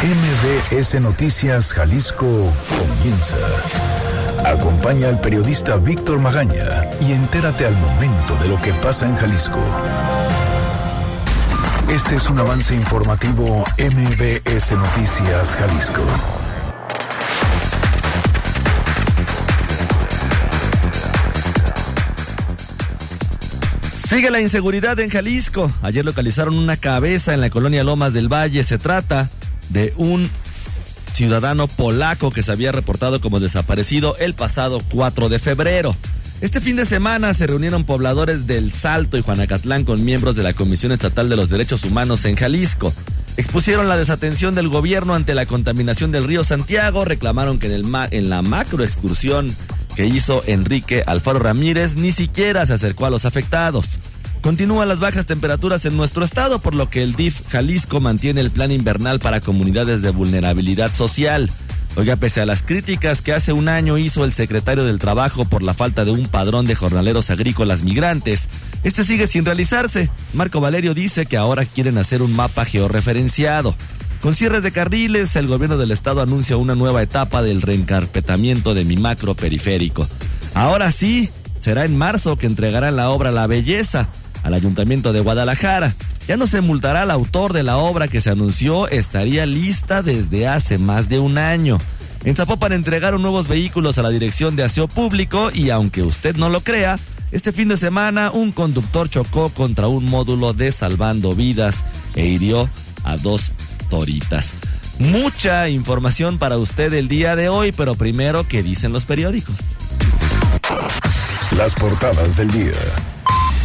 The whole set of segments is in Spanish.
MBS Noticias Jalisco comienza. Acompaña al periodista Víctor Magaña y entérate al momento de lo que pasa en Jalisco. Este es un avance informativo MBS Noticias Jalisco. Sigue la inseguridad en Jalisco. Ayer localizaron una cabeza en la colonia Lomas del Valle. Se trata de un ciudadano polaco que se había reportado como desaparecido el pasado 4 de febrero. Este fin de semana se reunieron pobladores del Salto y Juanacatlán con miembros de la Comisión Estatal de los Derechos Humanos en Jalisco. Expusieron la desatención del gobierno ante la contaminación del río Santiago, reclamaron que en, el en la macro excursión que hizo Enrique Alfaro Ramírez ni siquiera se acercó a los afectados. Continúan las bajas temperaturas en nuestro estado, por lo que el DIF Jalisco mantiene el plan invernal para comunidades de vulnerabilidad social. Oiga, pese a las críticas que hace un año hizo el secretario del Trabajo por la falta de un padrón de jornaleros agrícolas migrantes, este sigue sin realizarse. Marco Valerio dice que ahora quieren hacer un mapa georreferenciado. Con cierres de carriles, el gobierno del estado anuncia una nueva etapa del reencarpetamiento de mi macro periférico. Ahora sí, será en marzo que entregarán la obra La Belleza al Ayuntamiento de Guadalajara. Ya no se multará al autor de la obra que se anunció, estaría lista desde hace más de un año. En Zapopan entregaron nuevos vehículos a la Dirección de Aseo Público y aunque usted no lo crea, este fin de semana un conductor chocó contra un módulo de salvando vidas e hirió a dos toritas. Mucha información para usted el día de hoy, pero primero, ¿qué dicen los periódicos? Las portadas del día.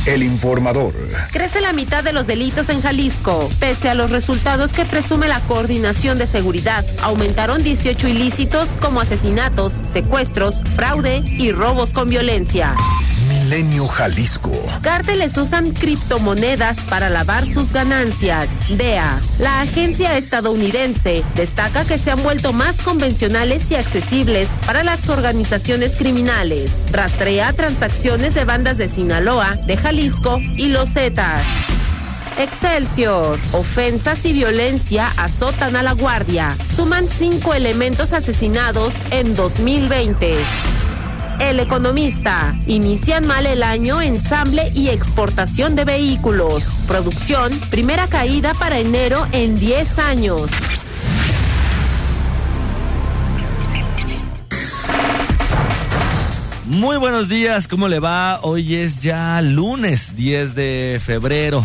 El informador. Crece la mitad de los delitos en Jalisco. Pese a los resultados que presume la coordinación de seguridad, aumentaron 18 ilícitos como asesinatos, secuestros, fraude y robos con violencia. Jalisco. Cárteles usan criptomonedas para lavar sus ganancias. DEA. La agencia estadounidense destaca que se han vuelto más convencionales y accesibles para las organizaciones criminales. Rastrea transacciones de bandas de Sinaloa, de Jalisco y Los Zetas. Excelsior. Ofensas y violencia azotan a la Guardia. Suman cinco elementos asesinados en 2020. El Economista. Inician mal el año ensamble y exportación de vehículos. Producción, primera caída para enero en 10 años. Muy buenos días, ¿cómo le va? Hoy es ya lunes 10 de febrero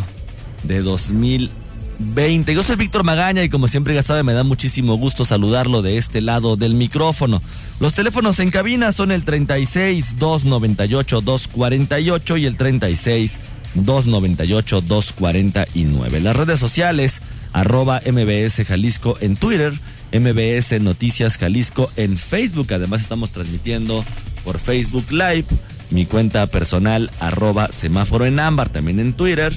de 2020. Yo soy Víctor Magaña y como siempre ya sabe me da muchísimo gusto saludarlo de este lado del micrófono. Los teléfonos en cabina son el 36 298 248 y el 36 298 249. Las redes sociales arroba MBS Jalisco en Twitter, MBS Noticias Jalisco en Facebook. Además estamos transmitiendo por Facebook Live, mi cuenta personal arroba semáforo en ámbar también en Twitter.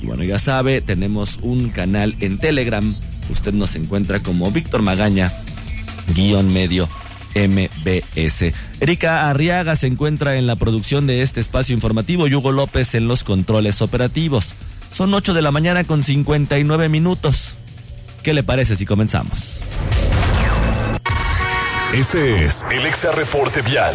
Y bueno, ya sabe, tenemos un canal en Telegram. Usted nos encuentra como Víctor Magaña, guion medio MBS. Erika Arriaga se encuentra en la producción de este espacio informativo y Hugo López en los controles operativos. Son 8 de la mañana con 59 minutos. ¿Qué le parece si comenzamos? Este es el Exa Reporte Vial.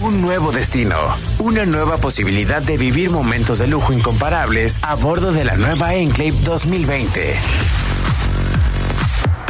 Un nuevo destino, una nueva posibilidad de vivir momentos de lujo incomparables a bordo de la nueva Enclave 2020.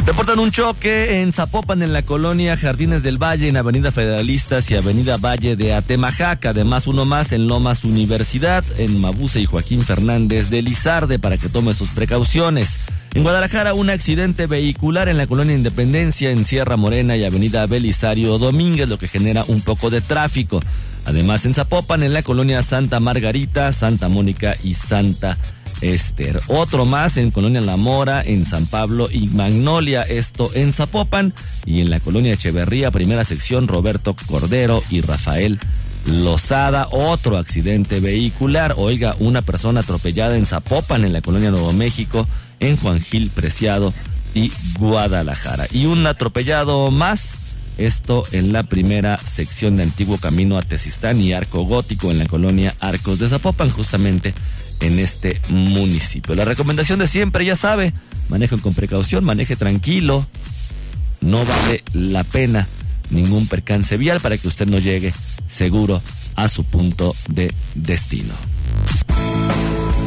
Reportan un choque en Zapopan, en la colonia Jardines del Valle, en Avenida Federalistas y Avenida Valle de Atemajac. Además, uno más en Lomas Universidad, en Mabuse y Joaquín Fernández de Lizarde, para que tome sus precauciones. En Guadalajara, un accidente vehicular en la colonia Independencia, en Sierra Morena y Avenida Belisario Domínguez, lo que genera un poco de tráfico. Además, en Zapopan, en la colonia Santa Margarita, Santa Mónica y Santa Esther. Otro más en Colonia La Mora, en San Pablo y Magnolia, esto en Zapopan. Y en la Colonia Echeverría, primera sección, Roberto Cordero y Rafael Lozada. Otro accidente vehicular. Oiga, una persona atropellada en Zapopan, en la Colonia Nuevo México, en Juan Gil Preciado y Guadalajara. Y un atropellado más. Esto en la primera sección de Antiguo Camino a Tezistán y Arco Gótico en la colonia Arcos de Zapopan, justamente en este municipio. La recomendación de siempre, ya sabe, manejen con precaución, maneje tranquilo. No vale la pena ningún percance vial para que usted no llegue seguro a su punto de destino.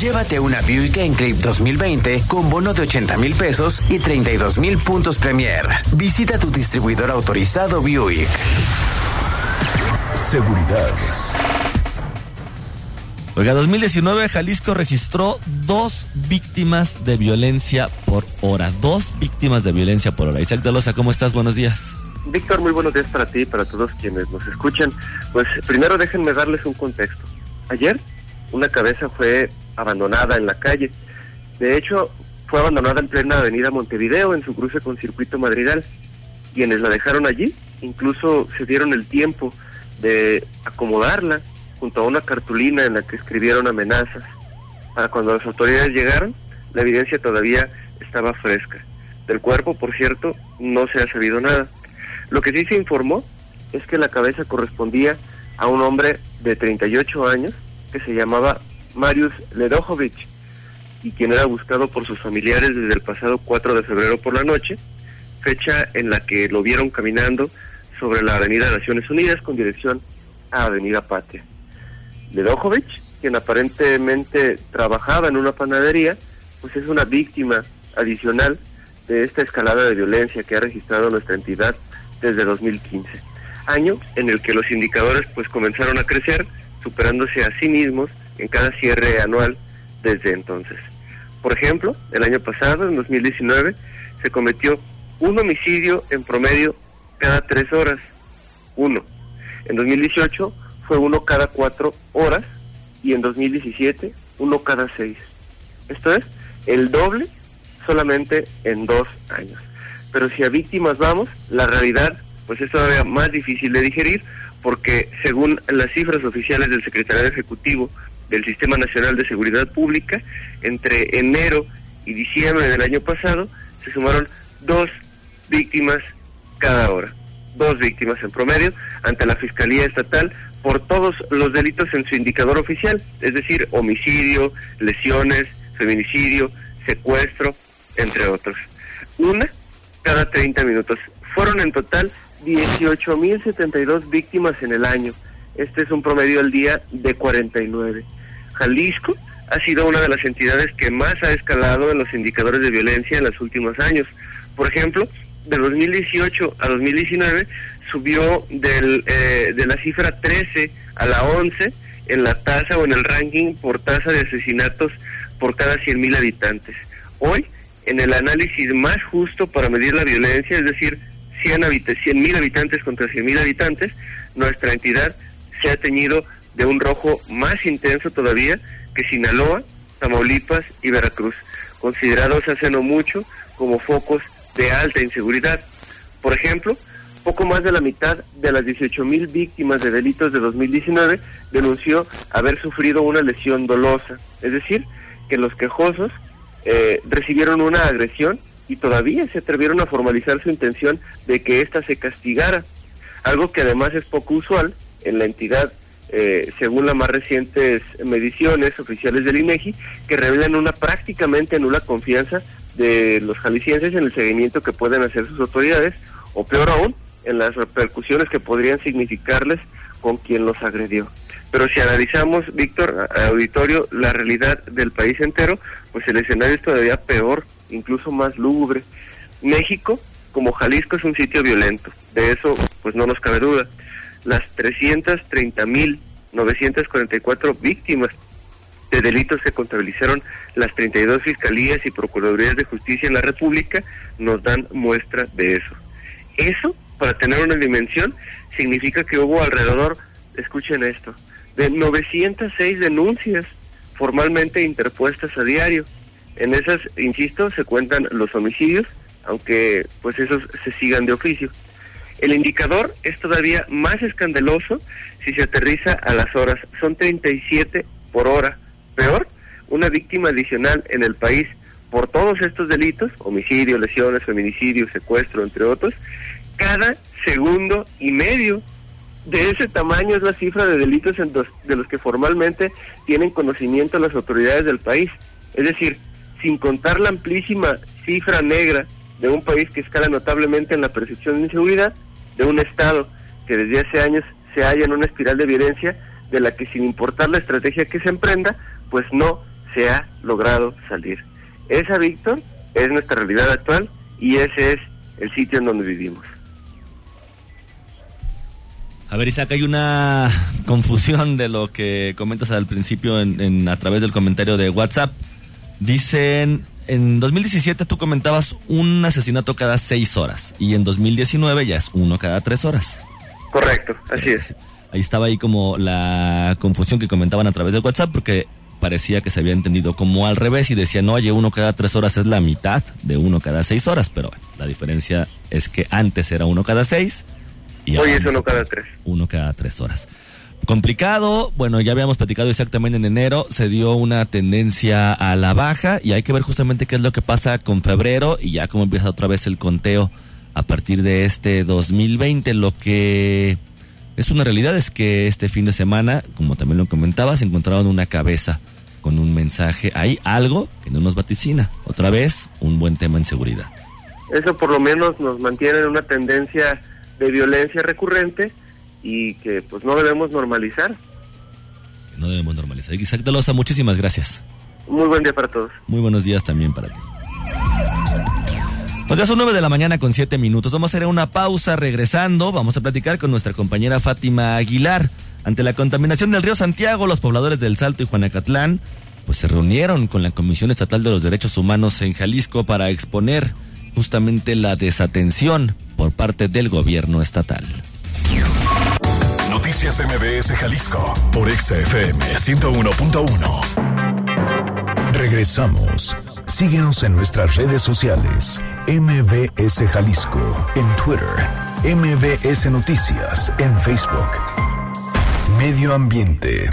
Llévate una Buick Enclave 2020 con bono de 80 mil pesos y 32 mil puntos Premier. Visita tu distribuidor autorizado Buick. Seguridad. Oiga, 2019 Jalisco registró dos víctimas de violencia por hora. Dos víctimas de violencia por hora. Isaac Dolosa, ¿cómo estás? Buenos días. Víctor, muy buenos días para ti y para todos quienes nos escuchan. Pues primero déjenme darles un contexto. Ayer una cabeza fue abandonada en la calle. De hecho, fue abandonada en plena avenida Montevideo, en su cruce con Circuito Madrigal. Quienes la dejaron allí incluso se dieron el tiempo de acomodarla junto a una cartulina en la que escribieron amenazas. Para cuando las autoridades llegaron, la evidencia todavía estaba fresca. Del cuerpo, por cierto, no se ha sabido nada. Lo que sí se informó es que la cabeza correspondía a un hombre de 38 años que se llamaba Marius Ledojovic y quien era buscado por sus familiares desde el pasado 4 de febrero por la noche, fecha en la que lo vieron caminando sobre la Avenida Naciones Unidas con dirección a Avenida Patria. Ledojovic, quien aparentemente trabajaba en una panadería, pues es una víctima adicional de esta escalada de violencia que ha registrado nuestra entidad desde 2015, año en el que los indicadores pues comenzaron a crecer, superándose a sí mismos en cada cierre anual desde entonces. Por ejemplo, el año pasado, en 2019, se cometió un homicidio en promedio cada tres horas. Uno. En 2018 fue uno cada cuatro horas y en 2017 uno cada seis. Esto es el doble solamente en dos años. Pero si a víctimas vamos, la realidad pues es todavía más difícil de digerir porque según las cifras oficiales del Secretariado Ejecutivo del Sistema Nacional de Seguridad Pública, entre enero y diciembre del año pasado se sumaron dos víctimas cada hora, dos víctimas en promedio ante la Fiscalía Estatal por todos los delitos en su indicador oficial, es decir, homicidio, lesiones, feminicidio, secuestro, entre otros. Una cada 30 minutos. Fueron en total 18.072 víctimas en el año. Este es un promedio al día de 49. Jalisco ha sido una de las entidades que más ha escalado en los indicadores de violencia en los últimos años. Por ejemplo, de 2018 a 2019 subió del, eh, de la cifra 13 a la 11 en la tasa o en el ranking por tasa de asesinatos por cada 100.000 habitantes. Hoy, en el análisis más justo para medir la violencia, es decir, 100 mil habitantes contra 100.000 habitantes, nuestra entidad se ha teñido de un rojo más intenso todavía que Sinaloa, Tamaulipas y Veracruz, considerados hace no mucho como focos de alta inseguridad. Por ejemplo, poco más de la mitad de las 18 mil víctimas de delitos de 2019 denunció haber sufrido una lesión dolosa, es decir, que los quejosos eh, recibieron una agresión y todavía se atrevieron a formalizar su intención de que ésta se castigara, algo que además es poco usual en la entidad eh, según las más recientes mediciones oficiales del INEGI, que revelan una prácticamente nula confianza de los jaliscienses en el seguimiento que pueden hacer sus autoridades, o peor aún, en las repercusiones que podrían significarles con quien los agredió. Pero si analizamos, Víctor, auditorio, la realidad del país entero, pues el escenario es todavía peor, incluso más lúgubre. México, como Jalisco, es un sitio violento, de eso pues no nos cabe duda las 330.944 víctimas de delitos que contabilizaron las 32 fiscalías y procuradurías de justicia en la República nos dan muestra de eso. Eso, para tener una dimensión, significa que hubo alrededor, escuchen esto, de 906 denuncias formalmente interpuestas a diario. En esas, insisto, se cuentan los homicidios, aunque pues esos se sigan de oficio. El indicador es todavía más escandaloso si se aterriza a las horas. Son 37 por hora. Peor, una víctima adicional en el país por todos estos delitos, homicidio, lesiones, feminicidio, secuestro, entre otros, cada segundo y medio. De ese tamaño es la cifra de delitos en de los que formalmente tienen conocimiento las autoridades del país. Es decir, sin contar la amplísima cifra negra de un país que escala notablemente en la percepción de inseguridad, de un Estado que desde hace años se halla en una espiral de violencia de la que sin importar la estrategia que se emprenda, pues no se ha logrado salir. Esa, Víctor, es nuestra realidad actual y ese es el sitio en donde vivimos. A ver, Isaac, hay una confusión de lo que comentas al principio en, a través del comentario de WhatsApp. Dicen, en 2017 tú comentabas un asesinato cada seis horas y en 2019 ya es uno cada tres horas. Correcto, así es. Ahí estaba ahí como la confusión que comentaban a través de WhatsApp porque parecía que se había entendido como al revés y decía, no, oye, uno cada tres horas es la mitad de uno cada seis horas, pero la diferencia es que antes era uno cada seis y hoy es uno cada tres. Uno cada tres horas. Complicado, bueno, ya habíamos platicado exactamente en enero, se dio una tendencia a la baja y hay que ver justamente qué es lo que pasa con febrero y ya cómo empieza otra vez el conteo a partir de este 2020. Lo que es una realidad es que este fin de semana, como también lo comentaba, se encontraron una cabeza con un mensaje. Hay algo que no nos vaticina. Otra vez, un buen tema en seguridad. Eso por lo menos nos mantiene en una tendencia de violencia recurrente y que pues no debemos normalizar. no debemos normalizar. Isaac Dalosa, muchísimas gracias. Muy buen día para todos. Muy buenos días también para ti. Pues ya son nueve de la mañana con siete minutos. Vamos a hacer una pausa regresando. Vamos a platicar con nuestra compañera Fátima Aguilar. Ante la contaminación del río Santiago, los pobladores del Salto y Juanacatlán pues se reunieron con la Comisión Estatal de los Derechos Humanos en Jalisco para exponer justamente la desatención por parte del gobierno estatal. Noticias MBS Jalisco por XFM 101.1. Regresamos. Síguenos en nuestras redes sociales. MBS Jalisco en Twitter. MBS Noticias en Facebook. Medio Ambiente.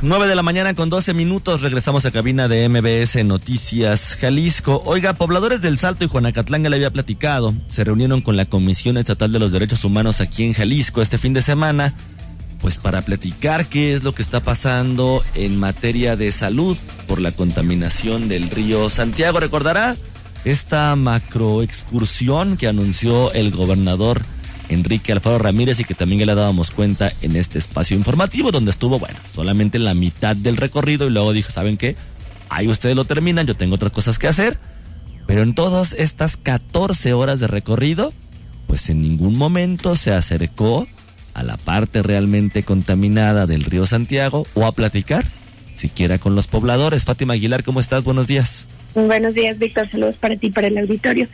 9 de la mañana con 12 minutos regresamos a cabina de MBS Noticias Jalisco. Oiga, pobladores del Salto y Juanacatlán ya le había platicado. Se reunieron con la Comisión Estatal de los Derechos Humanos aquí en Jalisco este fin de semana pues para platicar qué es lo que está pasando en materia de salud por la contaminación del río Santiago. Recordará esta macroexcursión que anunció el gobernador Enrique Alfaro Ramírez y que también ya le dábamos cuenta en este espacio informativo donde estuvo, bueno, solamente la mitad del recorrido y luego dijo, ¿saben qué? Ahí ustedes lo terminan, yo tengo otras cosas que hacer. Pero en todas estas 14 horas de recorrido, pues en ningún momento se acercó a la parte realmente contaminada del río Santiago o a platicar, siquiera con los pobladores. Fátima Aguilar, ¿cómo estás? Buenos días. Buenos días, Víctor. Saludos para ti, para el auditorio.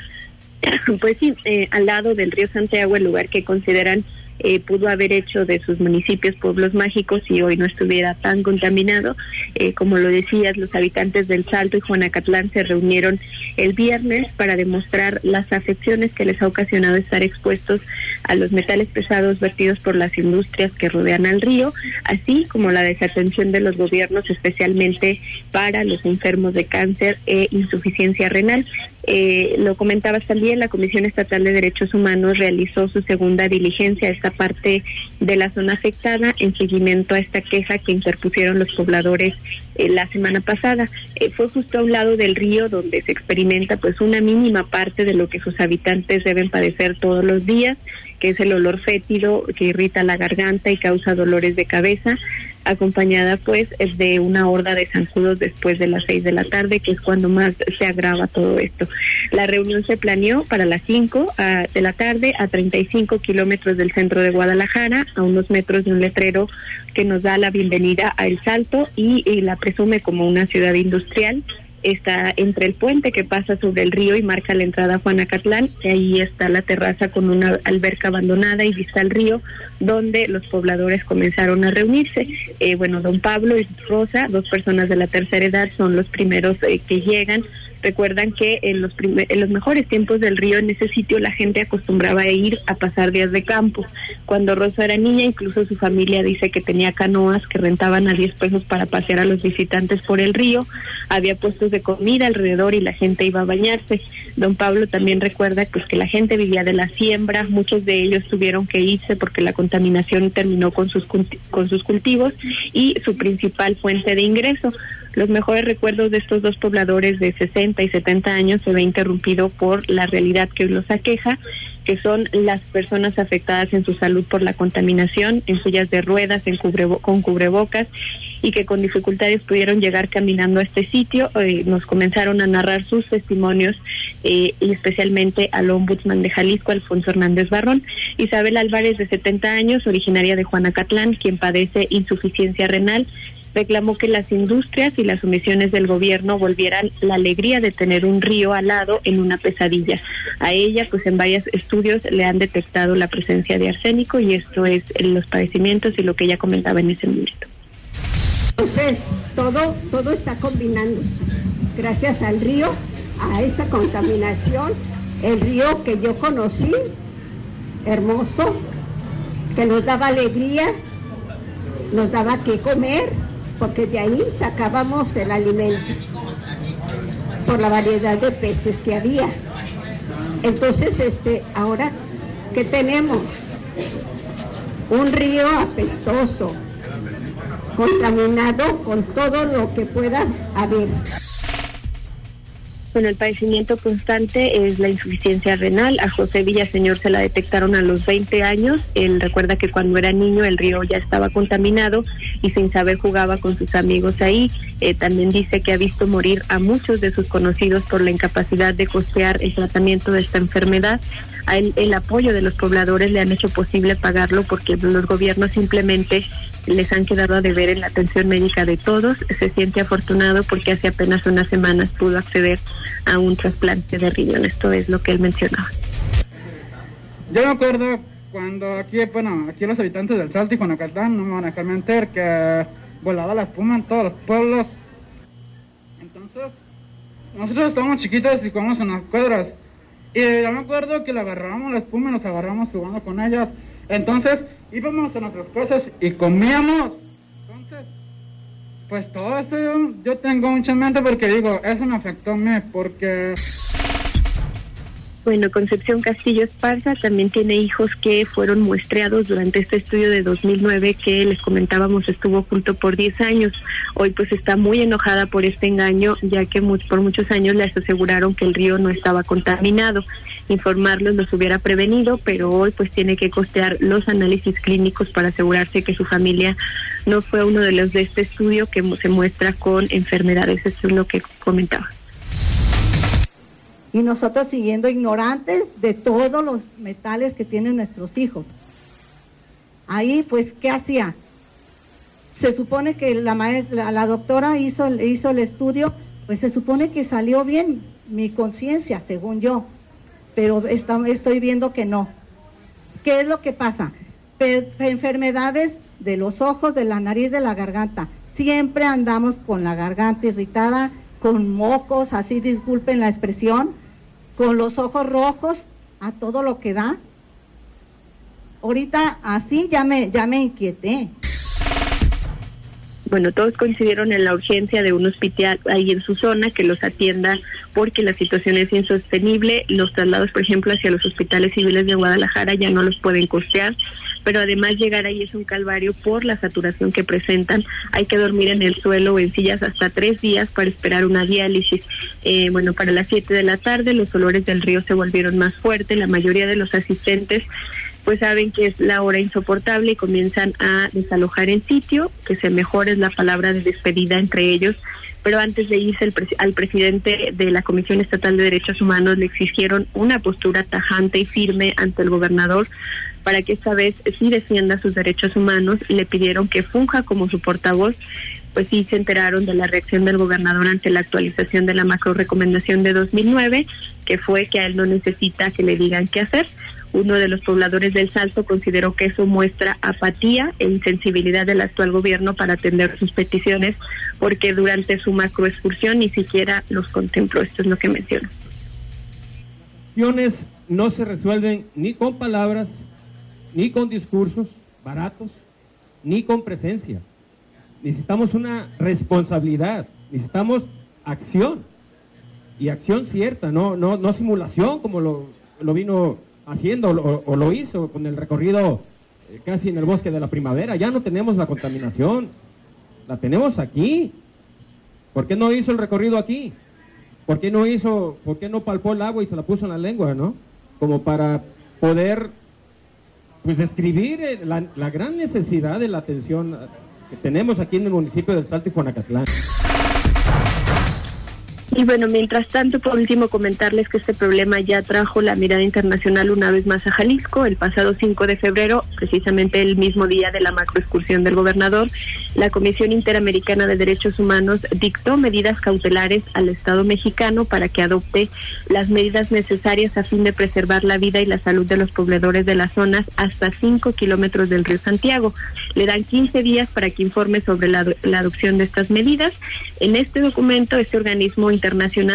Pues sí, eh, al lado del río Santiago, el lugar que consideran eh, pudo haber hecho de sus municipios pueblos mágicos y hoy no estuviera tan contaminado. Eh, como lo decías, los habitantes del Salto y Juanacatlán se reunieron el viernes para demostrar las afecciones que les ha ocasionado estar expuestos a los metales pesados vertidos por las industrias que rodean al río, así como la desatención de los gobiernos, especialmente para los enfermos de cáncer e insuficiencia renal. Eh, lo comentabas también, la Comisión Estatal de Derechos Humanos realizó su segunda diligencia a esta parte de la zona afectada en seguimiento a esta queja que interpusieron los pobladores eh, la semana pasada. Eh, fue justo a un lado del río donde se experimenta pues una mínima parte de lo que sus habitantes deben padecer todos los días, que es el olor fétido que irrita la garganta y causa dolores de cabeza, acompañada pues de una horda de zancudos después de las seis de la tarde, que es cuando más se agrava todo esto. La reunión se planeó para las 5 ah, de la tarde a 35 kilómetros del centro de Guadalajara, a unos metros de un letrero que nos da la bienvenida a El Salto y la presume como una ciudad industrial está entre el puente que pasa sobre el río y marca la entrada a Juanacatlán. Ahí está la terraza con una alberca abandonada y vista al río, donde los pobladores comenzaron a reunirse. Eh, bueno, don Pablo y Rosa, dos personas de la tercera edad, son los primeros eh, que llegan Recuerdan que en los, en los mejores tiempos del río, en ese sitio, la gente acostumbraba a ir a pasar días de campo. Cuando Rosa era niña, incluso su familia dice que tenía canoas que rentaban a 10 pesos para pasear a los visitantes por el río. Había puestos de comida alrededor y la gente iba a bañarse. Don Pablo también recuerda pues, que la gente vivía de la siembra, muchos de ellos tuvieron que irse porque la contaminación terminó con sus, con sus cultivos y su principal fuente de ingreso. Los mejores recuerdos de estos dos pobladores de 60 y 70 años se ve interrumpido por la realidad que los aqueja, que son las personas afectadas en su salud por la contaminación, en sillas de ruedas, en con cubrebocas y que con dificultades pudieron llegar caminando a este sitio. Eh, nos comenzaron a narrar sus testimonios eh, y especialmente al ombudsman de Jalisco, Alfonso Hernández Barrón. Isabel Álvarez, de 70 años, originaria de Juanacatlán, quien padece insuficiencia renal reclamó que las industrias y las omisiones del gobierno volvieran la alegría de tener un río al lado en una pesadilla. A ella, pues en varios estudios le han detectado la presencia de arsénico y esto es los padecimientos y lo que ella comentaba en ese momento. Entonces, todo, todo está combinándose. Gracias al río, a esa contaminación, el río que yo conocí, hermoso, que nos daba alegría, nos daba que comer, porque de ahí sacábamos el alimento por la variedad de peces que había. Entonces, este, ahora, ¿qué tenemos? Un río apestoso, contaminado con todo lo que pueda haber. Bueno, el padecimiento constante es la insuficiencia renal. A José Villaseñor se la detectaron a los 20 años. Él recuerda que cuando era niño el río ya estaba contaminado y sin saber jugaba con sus amigos ahí. Eh, también dice que ha visto morir a muchos de sus conocidos por la incapacidad de costear el tratamiento de esta enfermedad. El apoyo de los pobladores le han hecho posible pagarlo porque los gobiernos simplemente les han quedado a deber en la atención médica de todos. Se siente afortunado porque hace apenas unas semanas pudo acceder a un trasplante de riñón. Esto es lo que él mencionaba. Yo me acuerdo cuando aquí, bueno, aquí los habitantes del Salto y Juanacatlán, no me van a dejar que volaba la espuma en todos los pueblos. Entonces, nosotros estábamos chiquitos y jugamos en las cuadras. Y yo me acuerdo que le agarrábamos la espuma y nos agarramos jugando con ellas. Entonces, íbamos a nuestras cosas y comíamos. Entonces, pues todo eso yo, tengo mucha mente porque digo, eso me afectó a mí, porque bueno, Concepción Castillo Esparza también tiene hijos que fueron muestreados durante este estudio de 2009 que les comentábamos estuvo oculto por 10 años. Hoy pues está muy enojada por este engaño ya que por muchos años les aseguraron que el río no estaba contaminado. Informarlos los hubiera prevenido, pero hoy pues tiene que costear los análisis clínicos para asegurarse que su familia no fue uno de los de este estudio que se muestra con enfermedades. Eso es lo que comentaba y nosotros siguiendo ignorantes de todos los metales que tienen nuestros hijos. Ahí, pues, ¿qué hacía? Se supone que la, maestra, la doctora hizo, hizo el estudio, pues se supone que salió bien mi conciencia, según yo, pero estoy viendo que no. ¿Qué es lo que pasa? enfermedades de los ojos, de la nariz, de la garganta. Siempre andamos con la garganta irritada, con mocos, así disculpen la expresión, con los ojos rojos a todo lo que da. Ahorita así ya me, ya me inquieté. Bueno, todos coincidieron en la urgencia de un hospital ahí en su zona que los atienda porque la situación es insostenible. Los traslados, por ejemplo, hacia los hospitales civiles de Guadalajara ya no los pueden costear pero además llegar ahí es un calvario por la saturación que presentan. Hay que dormir en el suelo o en sillas hasta tres días para esperar una diálisis. Eh, bueno, para las siete de la tarde los olores del río se volvieron más fuertes. La mayoría de los asistentes pues saben que es la hora insoportable y comienzan a desalojar el sitio, que se mejor es la palabra de despedida entre ellos pero antes de irse al presidente de la Comisión Estatal de Derechos Humanos le exigieron una postura tajante y firme ante el gobernador para que esta vez sí defienda sus derechos humanos y le pidieron que funja como su portavoz pues sí se enteraron de la reacción del gobernador ante la actualización de la macro recomendación de 2009, que fue que a él no necesita que le digan qué hacer. Uno de los pobladores del Salto consideró que eso muestra apatía e insensibilidad del actual gobierno para atender sus peticiones, porque durante su macroexcursión ni siquiera los contempló. Esto es lo que mencionó. No se resuelven ni con palabras, ni con discursos baratos, ni con presencia. Necesitamos una responsabilidad, necesitamos acción y acción cierta, no, no, no simulación como lo, lo vino haciendo o, lo hizo con el recorrido eh, casi en el bosque de la primavera. Ya no tenemos la contaminación, la tenemos aquí. ¿Por qué no hizo el recorrido aquí? ¿Por qué no hizo, por qué no palpó el agua y se la puso en la lengua, no? Como para poder, pues, describir eh, la, la gran necesidad de la atención que tenemos aquí en el municipio del Salto y Juanacatlán. Y bueno, mientras tanto, por último, comentarles que este problema ya trajo la mirada internacional una vez más a Jalisco. El pasado 5 de febrero, precisamente el mismo día de la macroexcursión del gobernador, la Comisión Interamericana de Derechos Humanos dictó medidas cautelares al Estado mexicano para que adopte las medidas necesarias a fin de preservar la vida y la salud de los pobladores de las zonas hasta 5 kilómetros del río Santiago. Le dan 15 días para que informe sobre la, la adopción de estas medidas. En este documento, este organismo internacional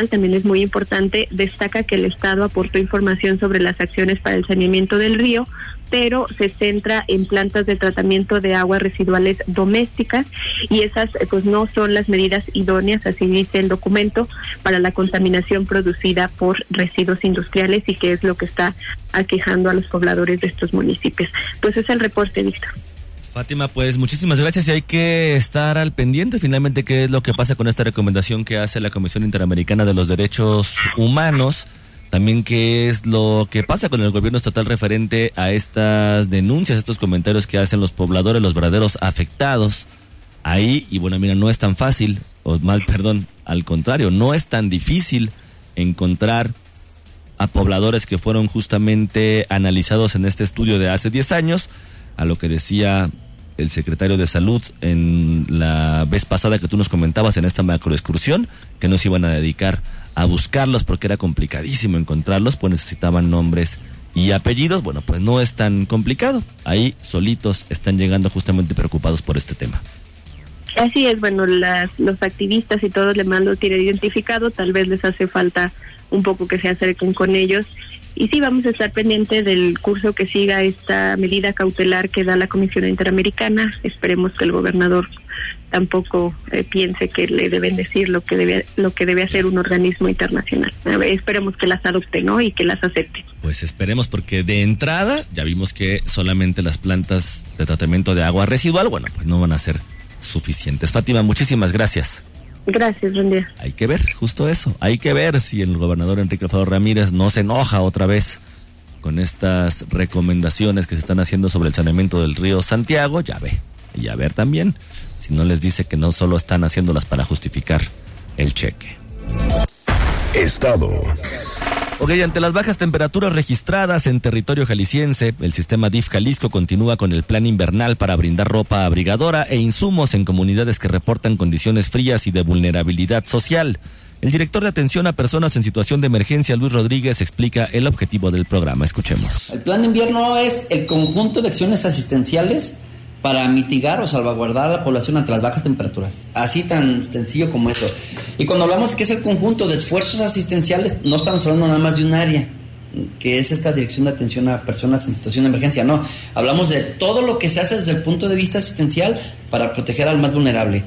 también es muy importante, destaca que el Estado aportó información sobre las acciones para el saneamiento del río, pero se centra en plantas de tratamiento de aguas residuales domésticas y esas eh, pues no son las medidas idóneas, así dice el documento, para la contaminación producida por residuos industriales y que es lo que está aquejando a los pobladores de estos municipios. Pues es el reporte, Víctor. Fátima, pues muchísimas gracias y hay que estar al pendiente finalmente qué es lo que pasa con esta recomendación que hace la Comisión Interamericana de los Derechos Humanos. También qué es lo que pasa con el gobierno estatal referente a estas denuncias, estos comentarios que hacen los pobladores, los verdaderos afectados. Ahí, y bueno, mira, no es tan fácil, o mal, perdón, al contrario, no es tan difícil encontrar a pobladores que fueron justamente analizados en este estudio de hace 10 años a lo que decía el secretario de salud en la vez pasada que tú nos comentabas en esta macroexcursión, que nos iban a dedicar a buscarlos porque era complicadísimo encontrarlos, pues necesitaban nombres y apellidos. Bueno, pues no es tan complicado. Ahí solitos están llegando justamente preocupados por este tema. Así es, bueno, las, los activistas y todos los demás lo identificado, tal vez les hace falta un poco que se acerquen con ellos y sí, vamos a estar pendiente del curso que siga esta medida cautelar que da la Comisión Interamericana. Esperemos que el gobernador tampoco eh, piense que le deben decir lo que debe lo que debe hacer un organismo internacional. esperemos que las adopte, ¿no? Y que las acepte. Pues esperemos porque de entrada ya vimos que solamente las plantas de tratamiento de agua residual, bueno, pues no van a ser suficientes. Fátima, muchísimas gracias. Gracias, buen día. Hay que ver, justo eso. Hay que ver si el gobernador Enrique Alfaro Ramírez no se enoja otra vez con estas recomendaciones que se están haciendo sobre el saneamiento del río Santiago. Ya ve. Y a ver también si no les dice que no solo están haciéndolas para justificar el cheque. Estado. Ok, ante las bajas temperaturas registradas en territorio jalisciense, el sistema DIF Jalisco continúa con el plan invernal para brindar ropa abrigadora e insumos en comunidades que reportan condiciones frías y de vulnerabilidad social. El director de atención a personas en situación de emergencia, Luis Rodríguez, explica el objetivo del programa. Escuchemos. El plan de invierno es el conjunto de acciones asistenciales para mitigar o salvaguardar a la población ante las bajas temperaturas. Así tan sencillo como eso. Y cuando hablamos que es el conjunto de esfuerzos asistenciales, no estamos hablando nada más de un área, que es esta dirección de atención a personas en situación de emergencia. No, hablamos de todo lo que se hace desde el punto de vista asistencial para proteger al más vulnerable.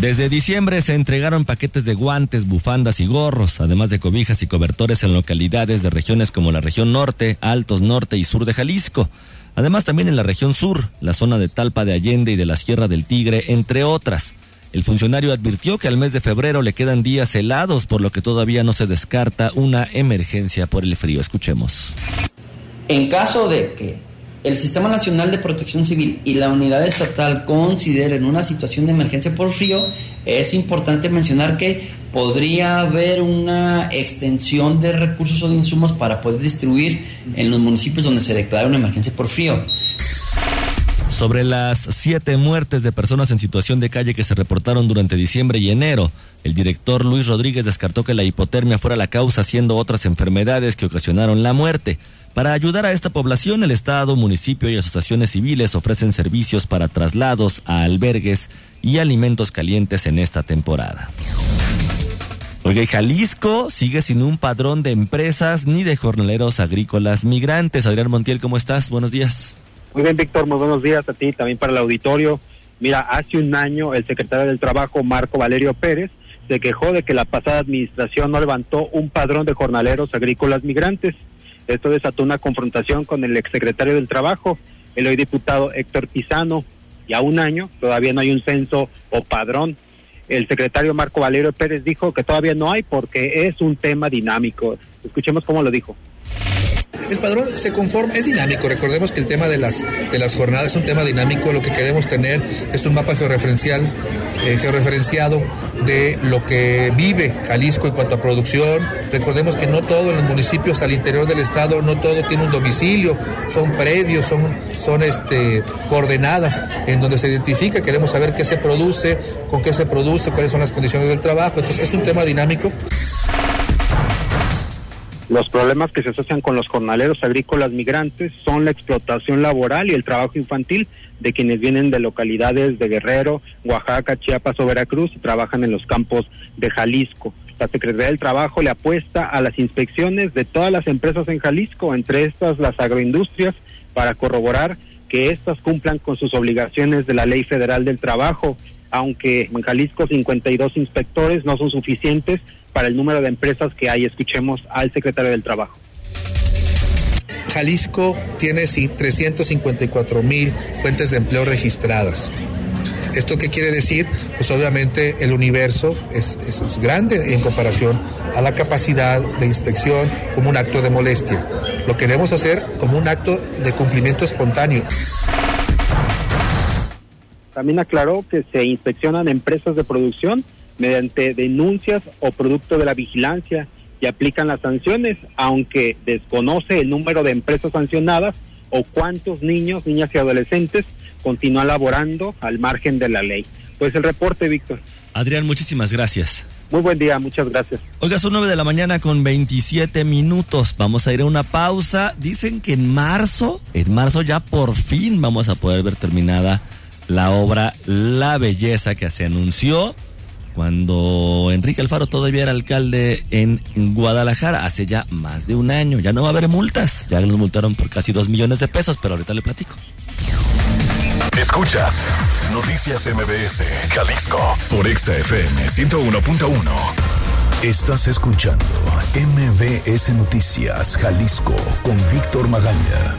Desde diciembre se entregaron paquetes de guantes, bufandas y gorros, además de cobijas y cobertores en localidades de regiones como la región norte, altos norte y sur de Jalisco. Además también en la región sur, la zona de Talpa de Allende y de la Sierra del Tigre, entre otras. El funcionario advirtió que al mes de febrero le quedan días helados, por lo que todavía no se descarta una emergencia por el frío. Escuchemos. En caso de que el Sistema Nacional de Protección Civil y la Unidad Estatal consideren una situación de emergencia por frío, es importante mencionar que podría haber una extensión de recursos o de insumos para poder distribuir en los municipios donde se declara una emergencia por frío. Sobre las siete muertes de personas en situación de calle que se reportaron durante diciembre y enero, el director Luis Rodríguez descartó que la hipotermia fuera la causa, siendo otras enfermedades que ocasionaron la muerte. Para ayudar a esta población, el Estado, municipio y asociaciones civiles ofrecen servicios para traslados a albergues y alimentos calientes en esta temporada. Oye, Jalisco sigue sin un padrón de empresas ni de jornaleros agrícolas migrantes. Adrián Montiel, ¿cómo estás? Buenos días. Muy bien, Víctor, muy buenos días a ti, también para el auditorio. Mira, hace un año el secretario del Trabajo, Marco Valerio Pérez, se quejó de que la pasada administración no levantó un padrón de jornaleros agrícolas migrantes. Esto desató una confrontación con el exsecretario del Trabajo, el hoy diputado Héctor Pizano, y a un año todavía no hay un censo o padrón. El secretario Marco Valerio Pérez dijo que todavía no hay porque es un tema dinámico. Escuchemos cómo lo dijo. El padrón se conforma, es dinámico. Recordemos que el tema de las, de las jornadas es un tema dinámico. Lo que queremos tener es un mapa georreferencial, eh, georreferenciado de lo que vive Jalisco en cuanto a producción. Recordemos que no todo en los municipios al interior del estado, no todo tiene un domicilio, son predios, son, son este, coordenadas en donde se identifica. Queremos saber qué se produce, con qué se produce, cuáles son las condiciones del trabajo. Entonces es un tema dinámico. Los problemas que se asocian con los jornaleros agrícolas migrantes son la explotación laboral y el trabajo infantil de quienes vienen de localidades de Guerrero, Oaxaca, Chiapas o Veracruz y trabajan en los campos de Jalisco. La Secretaría del Trabajo le apuesta a las inspecciones de todas las empresas en Jalisco, entre estas las agroindustrias, para corroborar que éstas cumplan con sus obligaciones de la Ley Federal del Trabajo, aunque en Jalisco 52 inspectores no son suficientes para el número de empresas que hay. Escuchemos al secretario del Trabajo. Jalisco tiene 354 mil fuentes de empleo registradas. ¿Esto qué quiere decir? Pues obviamente el universo es, es, grande en comparación a la capacidad de inspección como un acto de molestia. Lo queremos hacer como un acto de cumplimiento espontáneo. También aclaró que se inspeccionan empresas de producción mediante denuncias o producto de la vigilancia y aplican las sanciones, aunque desconoce el número de empresas sancionadas o cuántos niños, niñas y adolescentes continúan laborando al margen de la ley. Pues el reporte, Víctor. Adrián, muchísimas gracias. Muy buen día, muchas gracias. Oiga, son nueve de la mañana con 27 minutos. Vamos a ir a una pausa. Dicen que en marzo, en marzo ya por fin vamos a poder ver terminada la obra La Belleza que se anunció cuando Enrique Alfaro todavía era alcalde en Guadalajara hace ya más de un año. Ya no va a haber multas. Ya nos multaron por casi dos millones de pesos, pero ahorita le platico. Escuchas Noticias MBS, Jalisco, por XFM 101.1. Estás escuchando MBS Noticias, Jalisco, con Víctor Magaña.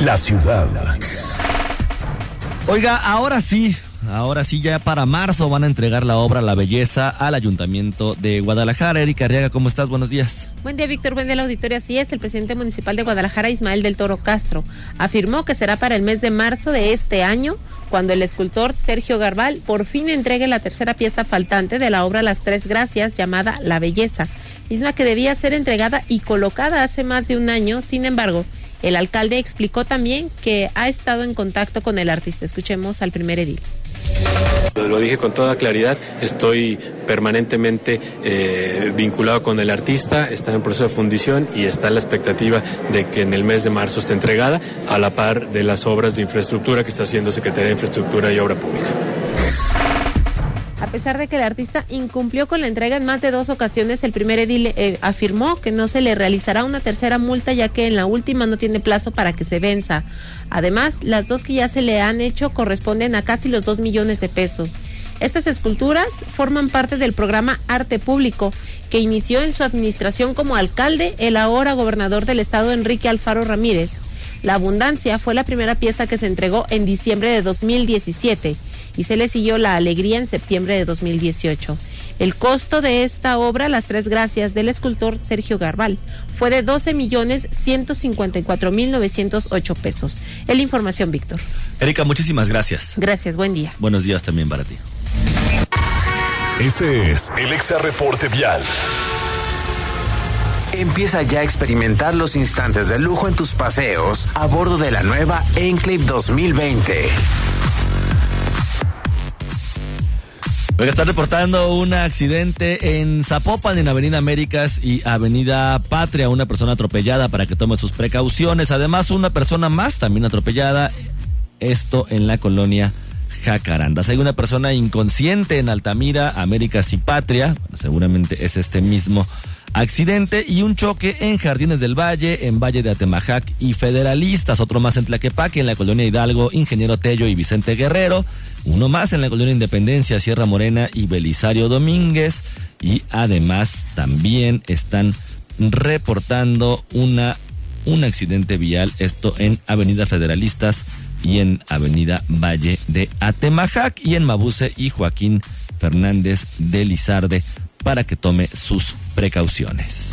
La ciudad. Oiga, ahora sí, Ahora sí, ya para marzo van a entregar la obra La Belleza al Ayuntamiento de Guadalajara. Erika Arriaga, ¿cómo estás? Buenos días. Buen día, Víctor. Buen día, la auditoría. Así es, el presidente municipal de Guadalajara, Ismael del Toro Castro, afirmó que será para el mes de marzo de este año cuando el escultor Sergio Garbal por fin entregue la tercera pieza faltante de la obra Las Tres Gracias llamada La Belleza, misma que debía ser entregada y colocada hace más de un año. Sin embargo, el alcalde explicó también que ha estado en contacto con el artista. Escuchemos al primer edil. Lo dije con toda claridad, estoy permanentemente eh, vinculado con el artista, está en proceso de fundición y está la expectativa de que en el mes de marzo esté entregada a la par de las obras de infraestructura que está haciendo Secretaría de Infraestructura y Obra Pública. A pesar de que el artista incumplió con la entrega en más de dos ocasiones, el primer edil eh, afirmó que no se le realizará una tercera multa ya que en la última no tiene plazo para que se venza. Además, las dos que ya se le han hecho corresponden a casi los dos millones de pesos. Estas esculturas forman parte del programa Arte Público, que inició en su administración como alcalde el ahora gobernador del estado Enrique Alfaro Ramírez. La Abundancia fue la primera pieza que se entregó en diciembre de 2017 y se le siguió La Alegría en septiembre de 2018. El costo de esta obra, Las Tres Gracias, del escultor Sergio Garbal, fue de 12 millones 154 mil 908 pesos. Es la información, Víctor. Erika, muchísimas gracias. Gracias, buen día. Buenos días también para ti. Este es el Exa Reporte Vial. Empieza ya a experimentar los instantes de lujo en tus paseos a bordo de la nueva Enclave 2020. Voy a estar reportando un accidente en Zapopan, en Avenida Américas y Avenida Patria. Una persona atropellada para que tome sus precauciones. Además, una persona más también atropellada. Esto en la colonia Jacarandas. Hay una persona inconsciente en Altamira, Américas y Patria. seguramente es este mismo accidente y un choque en Jardines del Valle, en Valle de Atemajac y Federalistas, otro más en Tlaquepaque, en la colonia Hidalgo, Ingeniero Tello y Vicente Guerrero, uno más en la colonia Independencia, Sierra Morena y Belisario Domínguez y además también están reportando una un accidente vial, esto en Avenida Federalistas y en Avenida Valle de Atemajac y en Mabuse y Joaquín Fernández de Lizarde para que tome sus precauciones.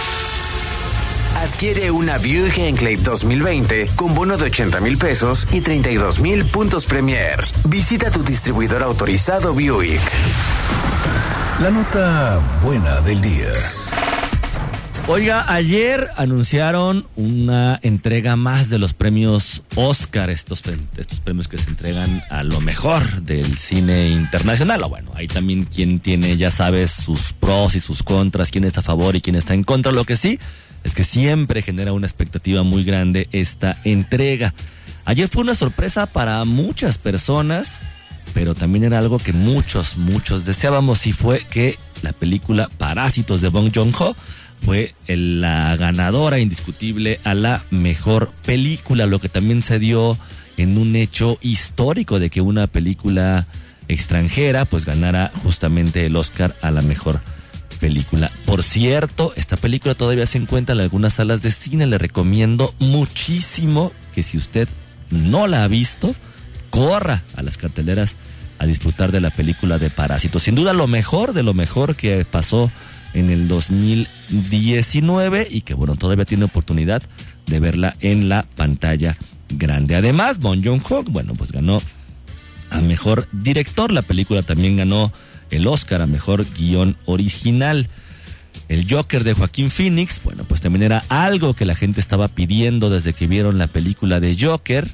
Adquiere una Buick Enclave 2020 con bono de 80 mil pesos y 32 mil puntos Premier. Visita tu distribuidor autorizado Buick. La nota buena del día. Oiga, ayer anunciaron una entrega más de los premios Oscar, estos, estos premios que se entregan a lo mejor del cine internacional. O bueno, hay también quien tiene, ya sabes, sus pros y sus contras, quién está a favor y quién está en contra. Lo que sí es que siempre genera una expectativa muy grande esta entrega. Ayer fue una sorpresa para muchas personas, pero también era algo que muchos, muchos deseábamos y fue que la película Parásitos de Bong Joon-ho fue la ganadora indiscutible a la mejor película, lo que también se dio en un hecho histórico de que una película extranjera pues ganara justamente el Oscar a la mejor película película. Por cierto, esta película todavía se encuentra en algunas salas de cine. Le recomiendo muchísimo que si usted no la ha visto, corra a las carteleras a disfrutar de la película de Parásitos. Sin duda lo mejor de lo mejor que pasó en el 2019 y que bueno, todavía tiene oportunidad de verla en la pantalla grande. Además, Bon Joon-ho, bueno, pues ganó a mejor director. La película también ganó el Oscar a Mejor Guión Original. El Joker de Joaquín Phoenix, bueno, pues también era algo que la gente estaba pidiendo desde que vieron la película de Joker,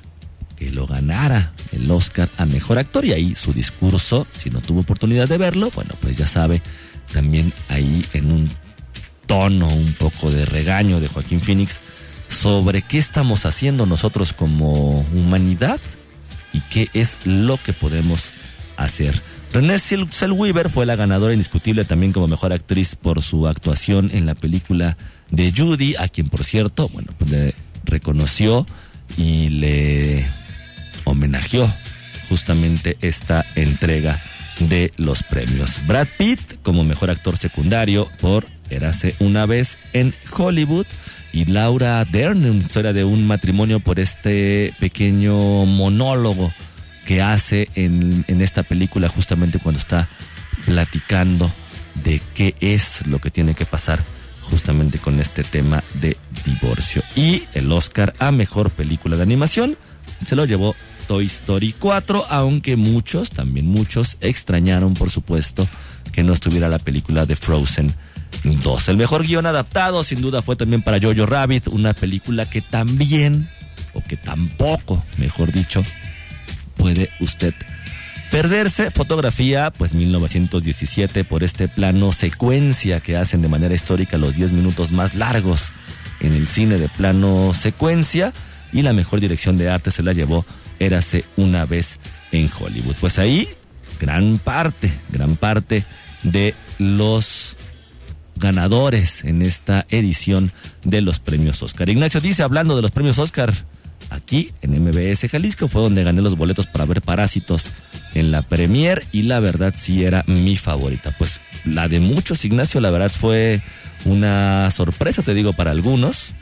que lo ganara el Oscar a Mejor Actor. Y ahí su discurso, si no tuvo oportunidad de verlo, bueno, pues ya sabe, también ahí en un tono un poco de regaño de Joaquín Phoenix sobre qué estamos haciendo nosotros como humanidad y qué es lo que podemos hacer. Renée Zellweger fue la ganadora indiscutible también como mejor actriz por su actuación en la película de Judy, a quien por cierto, bueno, pues le reconoció y le homenajeó justamente esta entrega de los premios. Brad Pitt como mejor actor secundario por Érase una vez en Hollywood y Laura Dern, una historia de un matrimonio por este pequeño monólogo que hace en, esta película justamente cuando está platicando de qué es lo que tiene que pasar justamente con este tema de divorcio. Y el Oscar a Mejor Película de Animación se lo llevó Toy Story 4, aunque muchos, también muchos, extrañaron por supuesto que no estuviera la película de Frozen 2. El mejor guion adaptado sin duda fue también para Jojo Rabbit, una película que también, o que tampoco, mejor dicho, puede usted perderse. Fotografía, pues 1917 por este plano secuencia que hacen de manera histórica los 10 minutos más largos en el cine de plano secuencia. Y la mejor dirección de arte se la llevó Érase una vez en Hollywood. Pues ahí, gran parte, gran parte de los ganadores en esta edición de los premios Oscar. Ignacio dice, hablando de los premios Oscar, aquí en MBS Jalisco. Fue donde gané los boletos para ver Parásitos en la Premier y la verdad sí era mi favorita. Pues la de muchos, Ignacio, la verdad fue una sorpresa, te digo, para algunos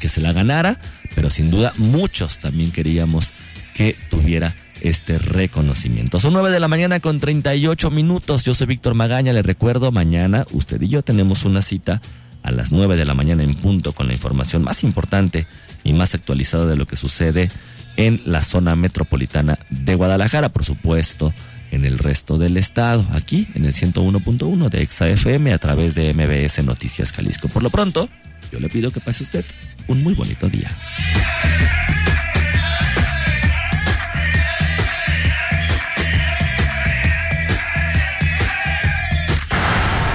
que se la ganara, pero sin duda muchos también queríamos que tuviera este reconocimiento. Son 9 de la mañana con 38 minutos. Yo soy Víctor Magaña. Le recuerdo, mañana usted y yo tenemos una cita a las 9 de la mañana en punto con la información más importante y más actualizada de lo que sucede en la zona metropolitana de Guadalajara, por supuesto, en el resto del estado, aquí en el 101.1 de ExaFM a través de MBS Noticias Jalisco. Por lo pronto, yo le pido que pase usted un muy bonito día.